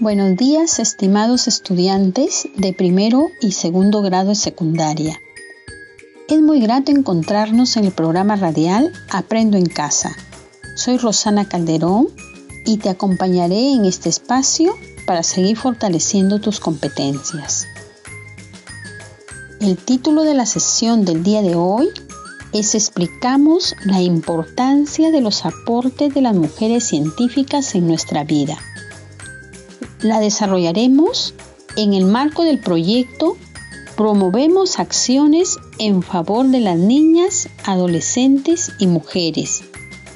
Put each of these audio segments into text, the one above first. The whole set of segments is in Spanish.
Buenos días, estimados estudiantes de primero y segundo grado de secundaria. Es muy grato encontrarnos en el programa radial Aprendo en Casa. Soy Rosana Calderón y te acompañaré en este espacio para seguir fortaleciendo tus competencias. El título de la sesión del día de hoy es Explicamos la importancia de los aportes de las mujeres científicas en nuestra vida. La desarrollaremos en el marco del proyecto Promovemos acciones en favor de las niñas, adolescentes y mujeres,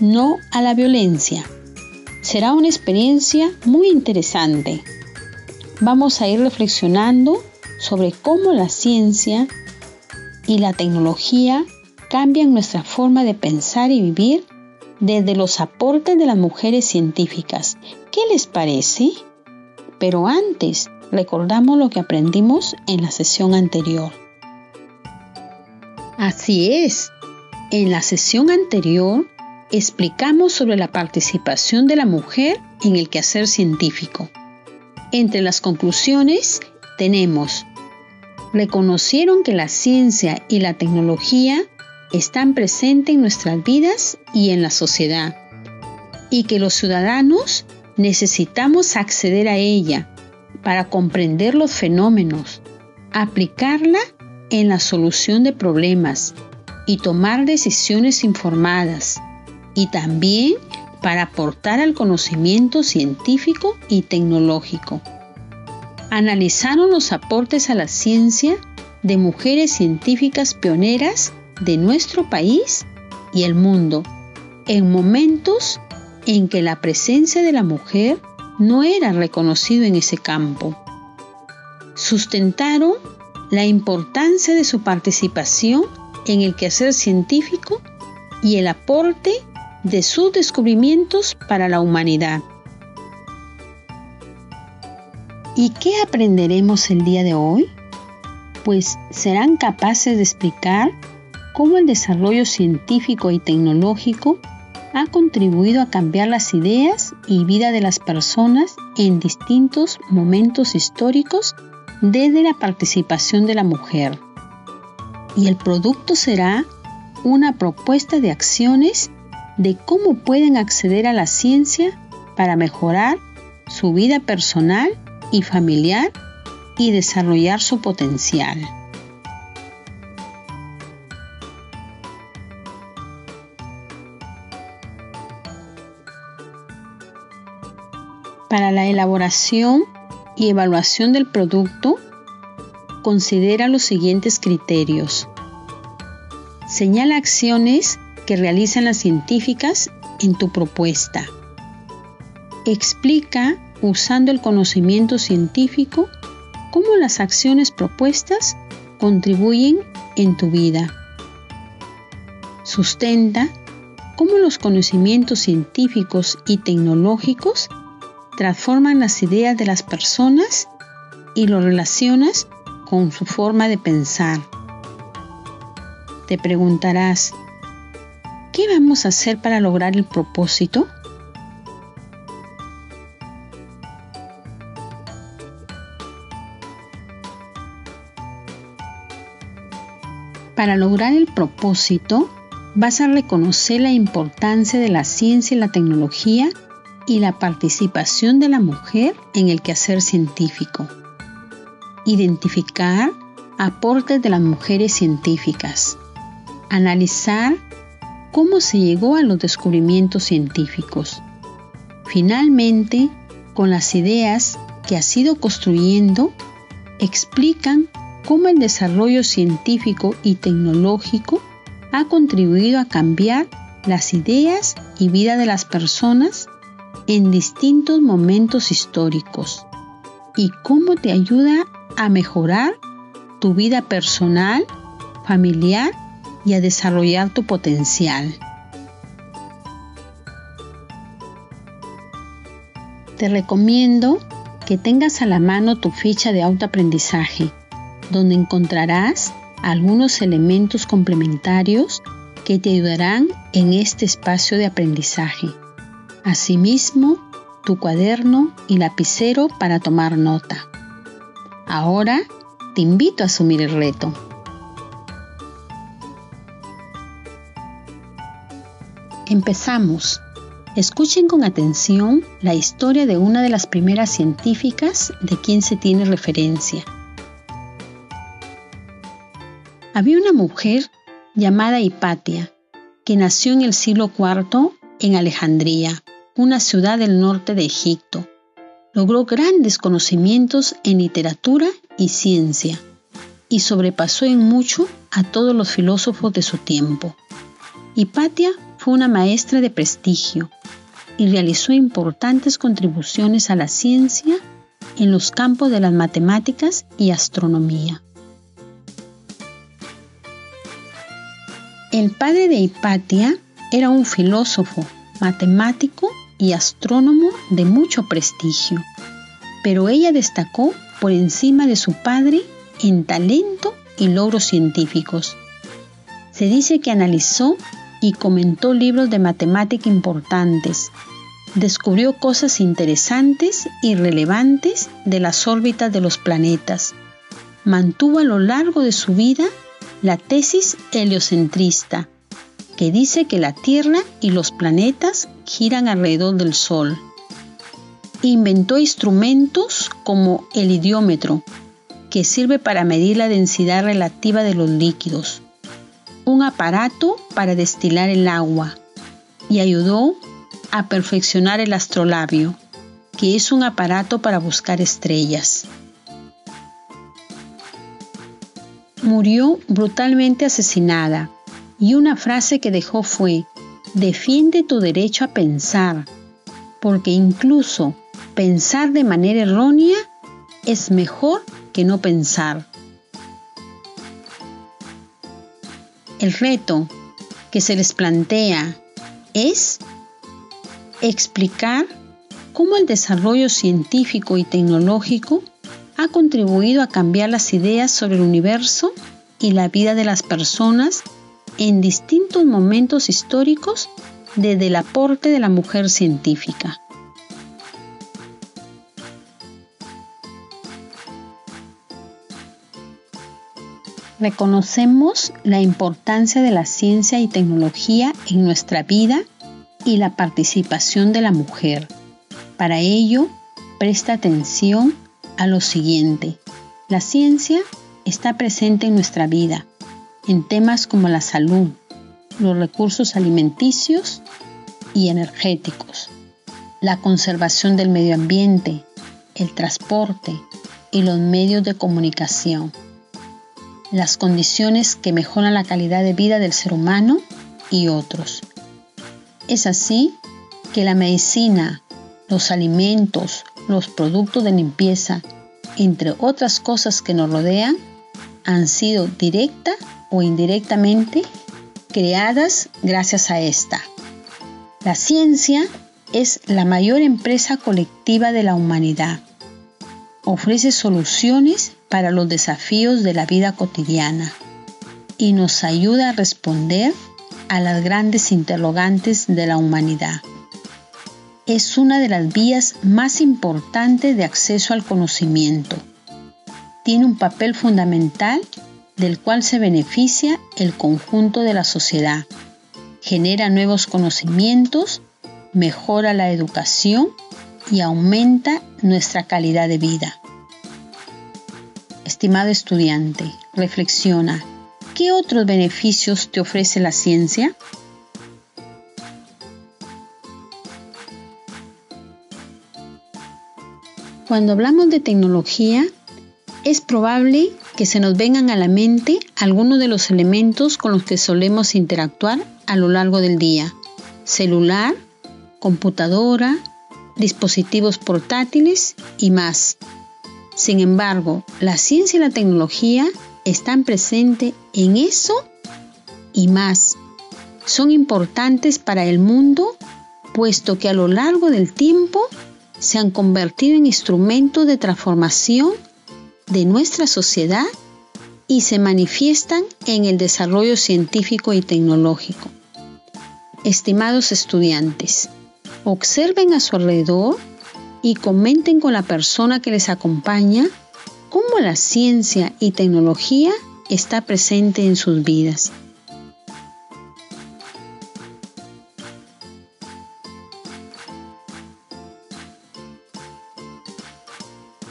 no a la violencia Será una experiencia muy interesante. Vamos a ir reflexionando sobre cómo la ciencia y la tecnología cambian nuestra forma de pensar y vivir desde los aportes de las mujeres científicas. ¿Qué les parece? Pero antes, recordamos lo que aprendimos en la sesión anterior. Así es, en la sesión anterior explicamos sobre la participación de la mujer en el quehacer científico. Entre las conclusiones tenemos, reconocieron que la ciencia y la tecnología están presentes en nuestras vidas y en la sociedad, y que los ciudadanos necesitamos acceder a ella para comprender los fenómenos, aplicarla en la solución de problemas y tomar decisiones informadas y también para aportar al conocimiento científico y tecnológico. Analizaron los aportes a la ciencia de mujeres científicas pioneras de nuestro país y el mundo, en momentos en que la presencia de la mujer no era reconocido en ese campo. Sustentaron la importancia de su participación en el quehacer científico y el aporte de sus descubrimientos para la humanidad. ¿Y qué aprenderemos el día de hoy? Pues serán capaces de explicar cómo el desarrollo científico y tecnológico ha contribuido a cambiar las ideas y vida de las personas en distintos momentos históricos desde la participación de la mujer. Y el producto será una propuesta de acciones de cómo pueden acceder a la ciencia para mejorar su vida personal y familiar y desarrollar su potencial. Para la elaboración y evaluación del producto, considera los siguientes criterios. Señala acciones que realizan las científicas en tu propuesta. Explica, usando el conocimiento científico, cómo las acciones propuestas contribuyen en tu vida. Sustenta cómo los conocimientos científicos y tecnológicos transforman las ideas de las personas y lo relacionas con su forma de pensar. Te preguntarás, ¿Qué vamos a hacer para lograr el propósito? Para lograr el propósito, vas a reconocer la importancia de la ciencia y la tecnología y la participación de la mujer en el quehacer científico. Identificar aportes de las mujeres científicas. Analizar cómo se llegó a los descubrimientos científicos. Finalmente, con las ideas que ha sido construyendo, explican cómo el desarrollo científico y tecnológico ha contribuido a cambiar las ideas y vida de las personas en distintos momentos históricos y cómo te ayuda a mejorar tu vida personal, familiar y a desarrollar tu potencial. Te recomiendo que tengas a la mano tu ficha de autoaprendizaje, donde encontrarás algunos elementos complementarios que te ayudarán en este espacio de aprendizaje. Asimismo, tu cuaderno y lapicero para tomar nota. Ahora te invito a asumir el reto. Empezamos. Escuchen con atención la historia de una de las primeras científicas de quien se tiene referencia. Había una mujer llamada Hipatia, que nació en el siglo IV en Alejandría, una ciudad del norte de Egipto. Logró grandes conocimientos en literatura y ciencia y sobrepasó en mucho a todos los filósofos de su tiempo. Hipatia fue una maestra de prestigio y realizó importantes contribuciones a la ciencia en los campos de las matemáticas y astronomía. El padre de Hipatia era un filósofo, matemático y astrónomo de mucho prestigio, pero ella destacó por encima de su padre en talento y logros científicos. Se dice que analizó y comentó libros de matemática importantes, descubrió cosas interesantes y relevantes de las órbitas de los planetas, mantuvo a lo largo de su vida la tesis heliocentrista, que dice que la Tierra y los planetas giran alrededor del Sol. Inventó instrumentos como el idiómetro, que sirve para medir la densidad relativa de los líquidos, un aparato para destilar el agua y ayudó a perfeccionar el astrolabio, que es un aparato para buscar estrellas. Murió brutalmente asesinada y una frase que dejó fue, defiende tu derecho a pensar, porque incluso pensar de manera errónea es mejor que no pensar. El reto que se les plantea es explicar cómo el desarrollo científico y tecnológico ha contribuido a cambiar las ideas sobre el universo y la vida de las personas en distintos momentos históricos desde el aporte de la mujer científica. Reconocemos la importancia de la ciencia y tecnología en nuestra vida y la participación de la mujer. Para ello, presta atención a lo siguiente. La ciencia está presente en nuestra vida, en temas como la salud, los recursos alimenticios y energéticos, la conservación del medio ambiente, el transporte y los medios de comunicación, las condiciones que mejoran la calidad de vida del ser humano y otros. Es así que la medicina, los alimentos, los productos de limpieza, entre otras cosas que nos rodean, han sido directa o indirectamente creadas gracias a esta. La ciencia es la mayor empresa colectiva de la humanidad. Ofrece soluciones para los desafíos de la vida cotidiana y nos ayuda a responder a las grandes interrogantes de la humanidad. Es una de las vías más importantes de acceso al conocimiento. Tiene un papel fundamental del cual se beneficia el conjunto de la sociedad. Genera nuevos conocimientos, mejora la educación y aumenta nuestra calidad de vida. Estimado estudiante, reflexiona, ¿qué otros beneficios te ofrece la ciencia? Cuando hablamos de tecnología, es probable que se nos vengan a la mente algunos de los elementos con los que solemos interactuar a lo largo del día. Celular, computadora, dispositivos portátiles y más. Sin embargo, la ciencia y la tecnología están presentes en eso y más. Son importantes para el mundo puesto que a lo largo del tiempo se han convertido en instrumentos de transformación de nuestra sociedad y se manifiestan en el desarrollo científico y tecnológico. Estimados estudiantes, observen a su alrededor y comenten con la persona que les acompaña cómo la ciencia y tecnología está presente en sus vidas.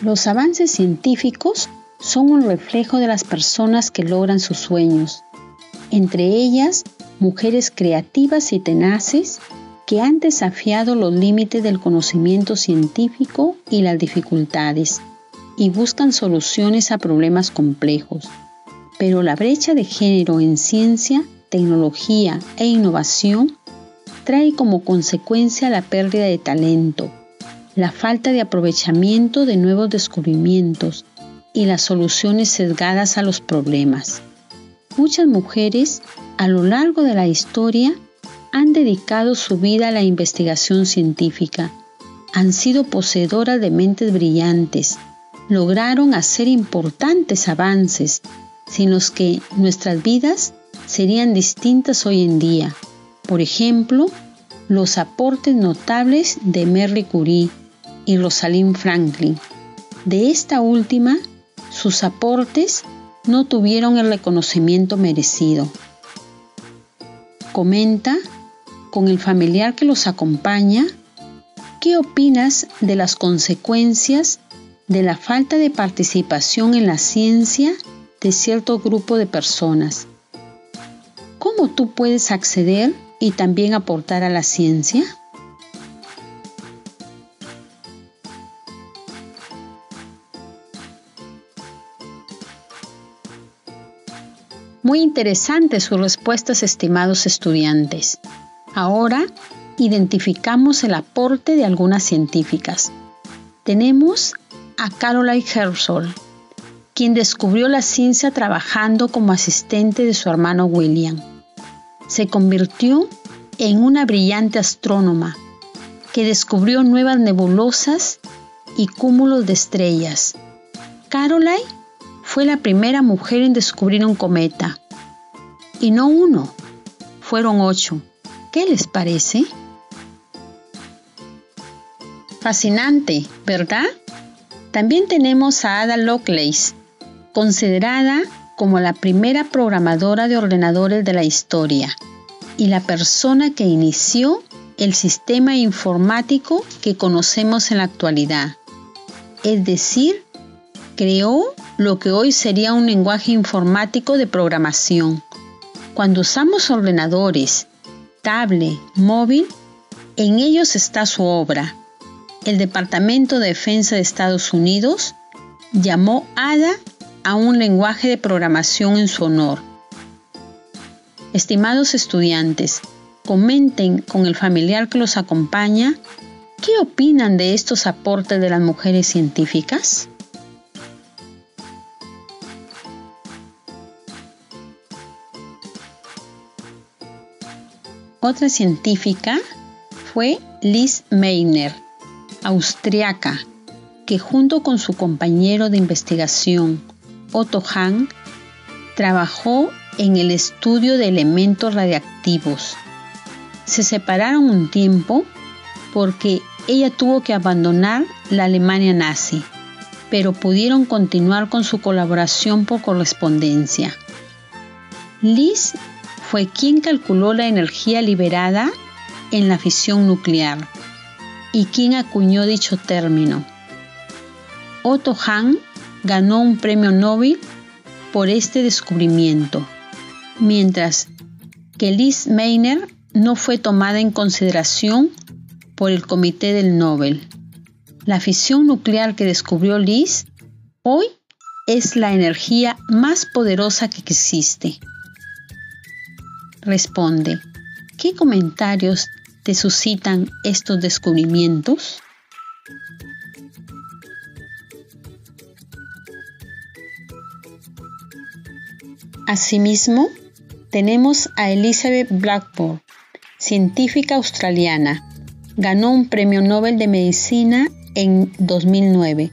Los avances científicos son un reflejo de las personas que logran sus sueños, entre ellas mujeres creativas y tenaces que han desafiado los límites del conocimiento científico y las dificultades y buscan soluciones a problemas complejos. Pero la brecha de género en ciencia, tecnología e innovación trae como consecuencia la pérdida de talento, la falta de aprovechamiento de nuevos descubrimientos y las soluciones sesgadas a los problemas. Muchas mujeres a lo largo de la historia han dedicado su vida a la investigación científica, han sido poseedoras de mentes brillantes, lograron hacer importantes avances sin los que nuestras vidas serían distintas hoy en día. Por ejemplo, los aportes notables de Marie Curie, y Rosalind Franklin. De esta última, sus aportes no tuvieron el reconocimiento merecido. Comenta con el familiar que los acompaña qué opinas de las consecuencias de la falta de participación en la ciencia de cierto grupo de personas. ¿Cómo tú puedes acceder y también aportar a la ciencia? Muy interesantes sus respuestas, estimados estudiantes. Ahora identificamos el aporte de algunas científicas. Tenemos a Caroline Herschel, quien descubrió la ciencia trabajando como asistente de su hermano William. Se convirtió en una brillante astrónoma que descubrió nuevas nebulosas y cúmulos de estrellas. Caroline fue la primera mujer en descubrir un cometa. Y no uno, fueron ocho. ¿Qué les parece? Fascinante, ¿verdad? También tenemos a Ada Lovelace, considerada como la primera programadora de ordenadores de la historia y la persona que inició el sistema informático que conocemos en la actualidad. Es decir, creó lo que hoy sería un lenguaje informático de programación. Cuando usamos ordenadores, tablet, móvil, en ellos está su obra. El Departamento de Defensa de Estados Unidos llamó ADA a un lenguaje de programación en su honor. Estimados estudiantes, comenten con el familiar que los acompaña qué opinan de estos aportes de las mujeres científicas. Otra científica fue Liz Meiner, austriaca, que junto con su compañero de investigación, Otto Hahn, trabajó en el estudio de elementos radiactivos. Se separaron un tiempo porque ella tuvo que abandonar la Alemania nazi, pero pudieron continuar con su colaboración por correspondencia. Liz fue quien calculó la energía liberada en la fisión nuclear y quien acuñó dicho término. Otto Hahn ganó un premio Nobel por este descubrimiento, mientras que Liz Meiner no fue tomada en consideración por el Comité del Nobel. La fisión nuclear que descubrió Liz hoy es la energía más poderosa que existe responde, ¿qué comentarios te suscitan estos descubrimientos? Asimismo, tenemos a Elizabeth Blackburn, científica australiana. Ganó un premio Nobel de Medicina en 2009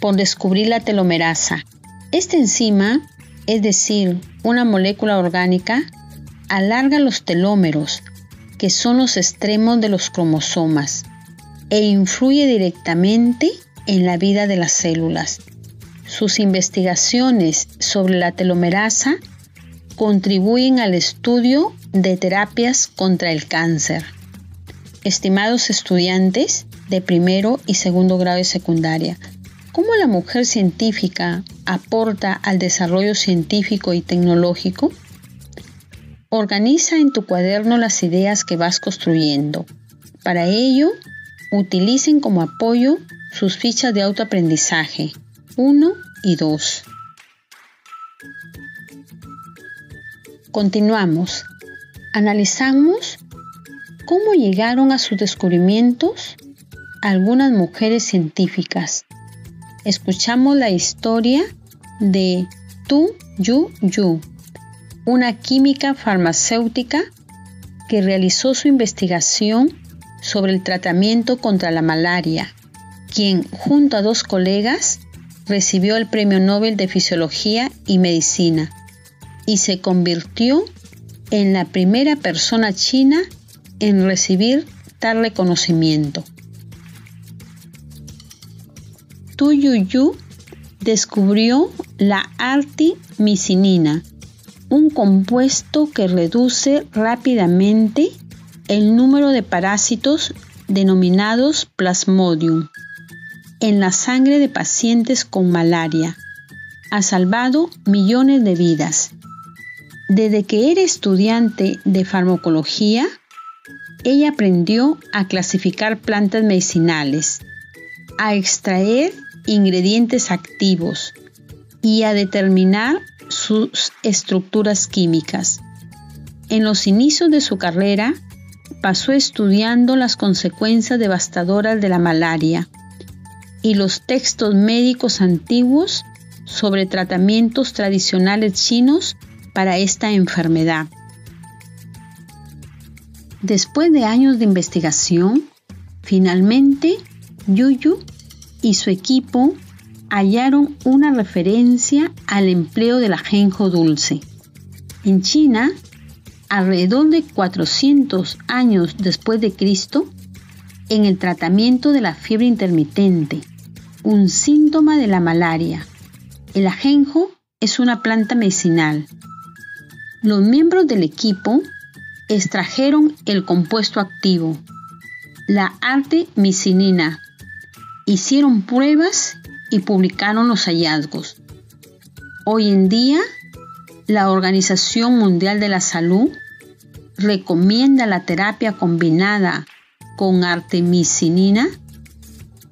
por descubrir la telomerasa. Esta enzima, es decir, una molécula orgánica, alarga los telómeros, que son los extremos de los cromosomas, e influye directamente en la vida de las células. Sus investigaciones sobre la telomerasa contribuyen al estudio de terapias contra el cáncer. Estimados estudiantes de primero y segundo grado de secundaria, ¿cómo la mujer científica aporta al desarrollo científico y tecnológico? Organiza en tu cuaderno las ideas que vas construyendo. Para ello, utilicen como apoyo sus fichas de autoaprendizaje 1 y 2. Continuamos. Analizamos cómo llegaron a sus descubrimientos algunas mujeres científicas. Escuchamos la historia de Tu Yu Yu, una química farmacéutica que realizó su investigación sobre el tratamiento contra la malaria, quien junto a dos colegas recibió el Premio Nobel de Fisiología y Medicina y se convirtió en la primera persona china en recibir tal reconocimiento. Tu Yu descubrió la artimisinina, un compuesto que reduce rápidamente el número de parásitos denominados Plasmodium en la sangre de pacientes con malaria. Ha salvado millones de vidas. Desde que era estudiante de farmacología, ella aprendió a clasificar plantas medicinales, a extraer ingredientes activos y a determinar sus estructuras químicas. En los inicios de su carrera, pasó estudiando las consecuencias devastadoras de la malaria y los textos médicos antiguos sobre tratamientos tradicionales chinos para esta enfermedad. Después de años de investigación, finalmente Yuyu y su equipo hallaron una referencia al empleo del ajenjo dulce. En China, alrededor de 400 años después de Cristo, en el tratamiento de la fiebre intermitente, un síntoma de la malaria. El ajenjo es una planta medicinal. Los miembros del equipo extrajeron el compuesto activo, la artemisinina, hicieron pruebas y publicaron los hallazgos. Hoy en día, la Organización Mundial de la Salud recomienda la terapia combinada con artemisinina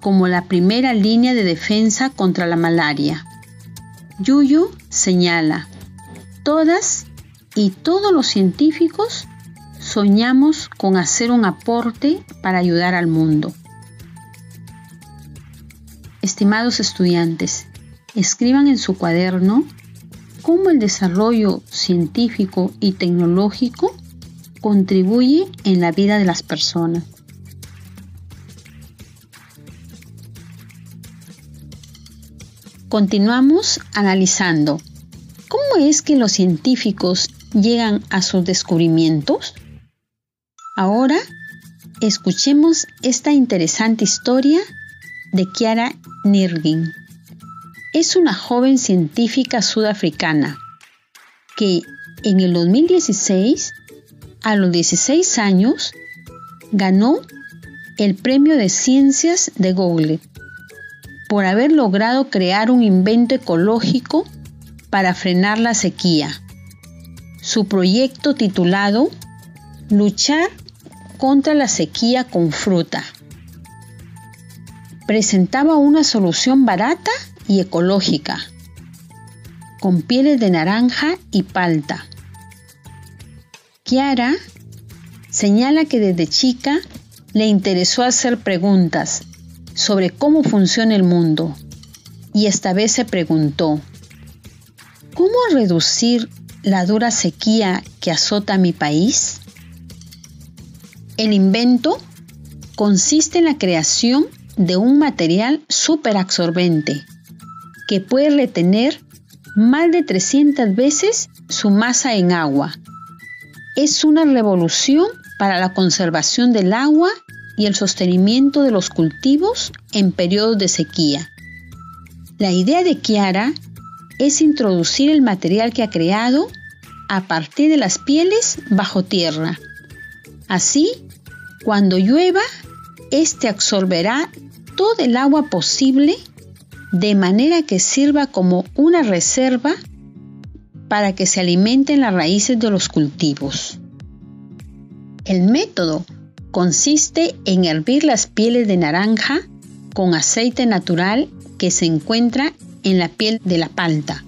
como la primera línea de defensa contra la malaria. Yuyu señala, todas y todos los científicos soñamos con hacer un aporte para ayudar al mundo. Estimados estudiantes, escriban en su cuaderno cómo el desarrollo científico y tecnológico contribuye en la vida de las personas. Continuamos analizando cómo es que los científicos llegan a sus descubrimientos. Ahora escuchemos esta interesante historia de Kiara Nirgin. Es una joven científica sudafricana que en el 2016, a los 16 años, ganó el Premio de Ciencias de Google por haber logrado crear un invento ecológico para frenar la sequía. Su proyecto titulado Luchar contra la sequía con fruta presentaba una solución barata y ecológica, con pieles de naranja y palta. Kiara señala que desde chica le interesó hacer preguntas sobre cómo funciona el mundo y esta vez se preguntó, ¿cómo reducir la dura sequía que azota mi país? El invento consiste en la creación de un material superabsorbente que puede retener más de 300 veces su masa en agua. Es una revolución para la conservación del agua y el sostenimiento de los cultivos en periodos de sequía. La idea de Kiara es introducir el material que ha creado a partir de las pieles bajo tierra. Así, cuando llueva, este absorberá todo el agua posible de manera que sirva como una reserva para que se alimenten las raíces de los cultivos. El método consiste en hervir las pieles de naranja con aceite natural que se encuentra en la piel de la palta.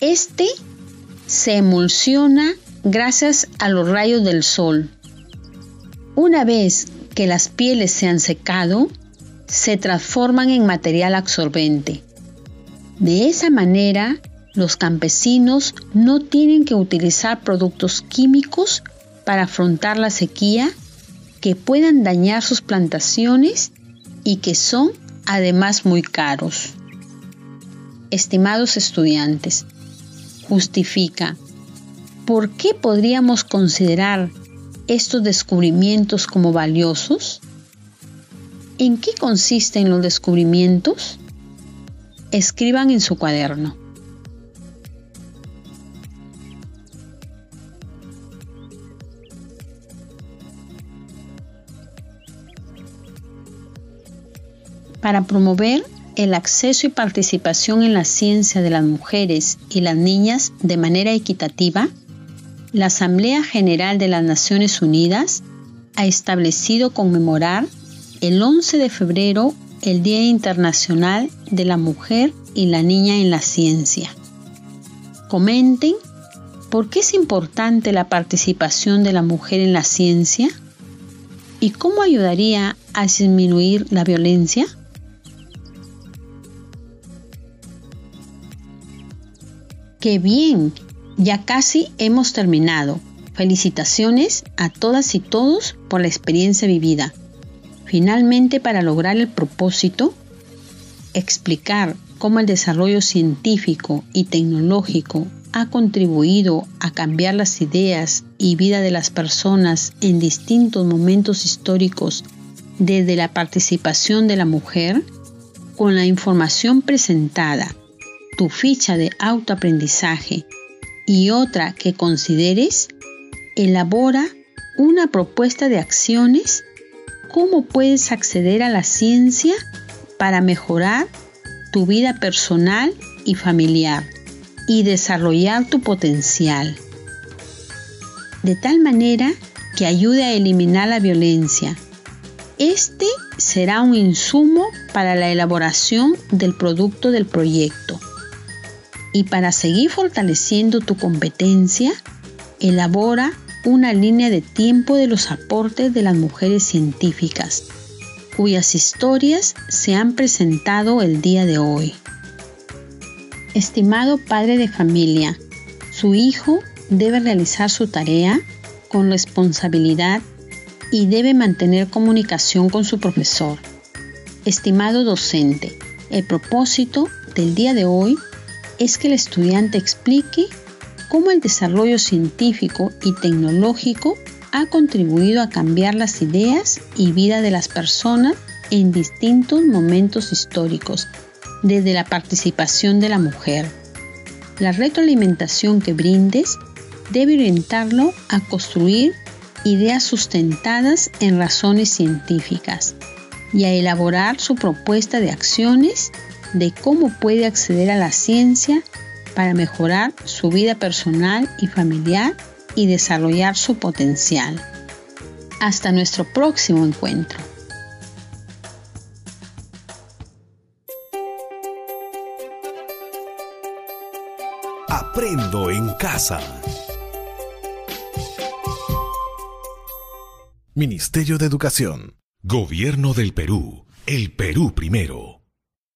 Este se emulsiona gracias a los rayos del sol. Una vez que las pieles se han secado, se transforman en material absorbente. De esa manera, los campesinos no tienen que utilizar productos químicos para afrontar la sequía que puedan dañar sus plantaciones y que son además muy caros. Estimados estudiantes, justifica, ¿por qué podríamos considerar estos descubrimientos como valiosos? ¿En qué consisten los descubrimientos? Escriban en su cuaderno. para promover el acceso y participación en la ciencia de las mujeres y las niñas de manera equitativa, la Asamblea General de las Naciones Unidas ha establecido conmemorar el 11 de febrero el Día Internacional de la Mujer y la Niña en la Ciencia. Comenten por qué es importante la participación de la mujer en la ciencia y cómo ayudaría a disminuir la violencia. ¡Qué bien! Ya casi hemos terminado. Felicitaciones a todas y todos por la experiencia vivida. Finalmente, para lograr el propósito, explicar cómo el desarrollo científico y tecnológico ha contribuido a cambiar las ideas y vida de las personas en distintos momentos históricos desde la participación de la mujer, con la información presentada tu ficha de autoaprendizaje y otra que consideres, elabora una propuesta de acciones cómo puedes acceder a la ciencia para mejorar tu vida personal y familiar y desarrollar tu potencial. De tal manera que ayude a eliminar la violencia. Este será un insumo para la elaboración del producto del proyecto. Y para seguir fortaleciendo tu competencia, elabora una línea de tiempo de los aportes de las mujeres científicas, cuyas historias se han presentado el día de hoy. Estimado padre de familia, su hijo debe realizar su tarea con responsabilidad y debe mantener comunicación con su profesor. Estimado docente, el propósito del día de hoy es que el estudiante explique cómo el desarrollo científico y tecnológico ha contribuido a cambiar las ideas y vida de las personas en distintos momentos históricos, desde la participación de la mujer. La retroalimentación que brindes debe orientarlo a construir ideas sustentadas en razones científicas y a elaborar su propuesta de acciones de cómo puede acceder a la ciencia para mejorar su vida personal y familiar y desarrollar su potencial. Hasta nuestro próximo encuentro. Aprendo en casa. Ministerio de Educación. Gobierno del Perú. El Perú primero.